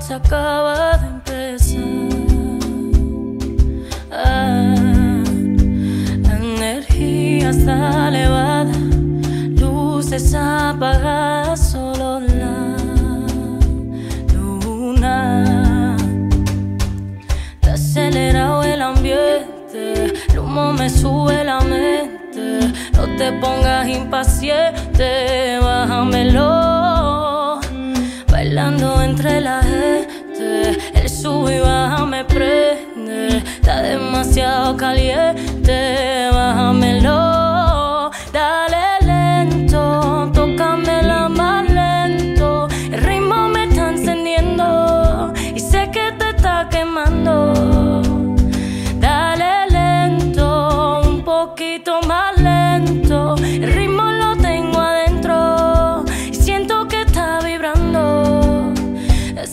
Noche acaba de empezar. Ah, energía está elevada, luces apagadas, solo la luna. Te acelerado el ambiente, el humo me sube la mente. No te pongas impaciente, bájamelo. Bailando entre la gente, el sube y baja me prende. Está demasiado caliente, bájamelo. Dale lento, tócamela más lento. El ritmo me está encendiendo y sé que te está quemando. Dale lento, un poquito más lento.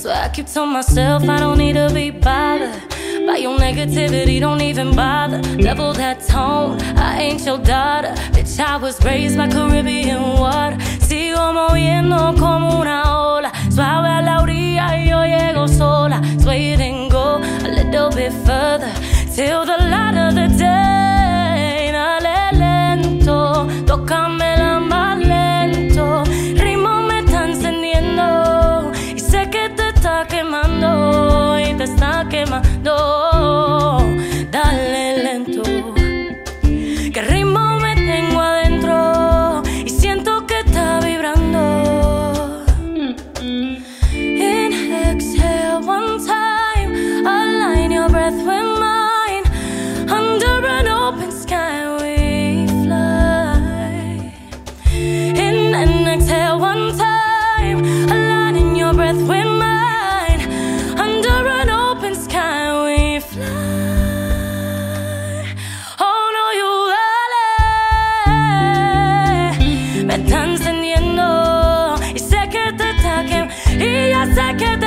Why I keep telling myself I don't need to be bothered. By your negativity, don't even bother. Level that tone, I ain't your daughter. Bitch, I was raised by Caribbean water. Sigo moviendo como una ola. Suave a la orilla y yo llego sola. It and go a little bit further. Till quemando y te está quemando. Dale lento, que ritmo Y ya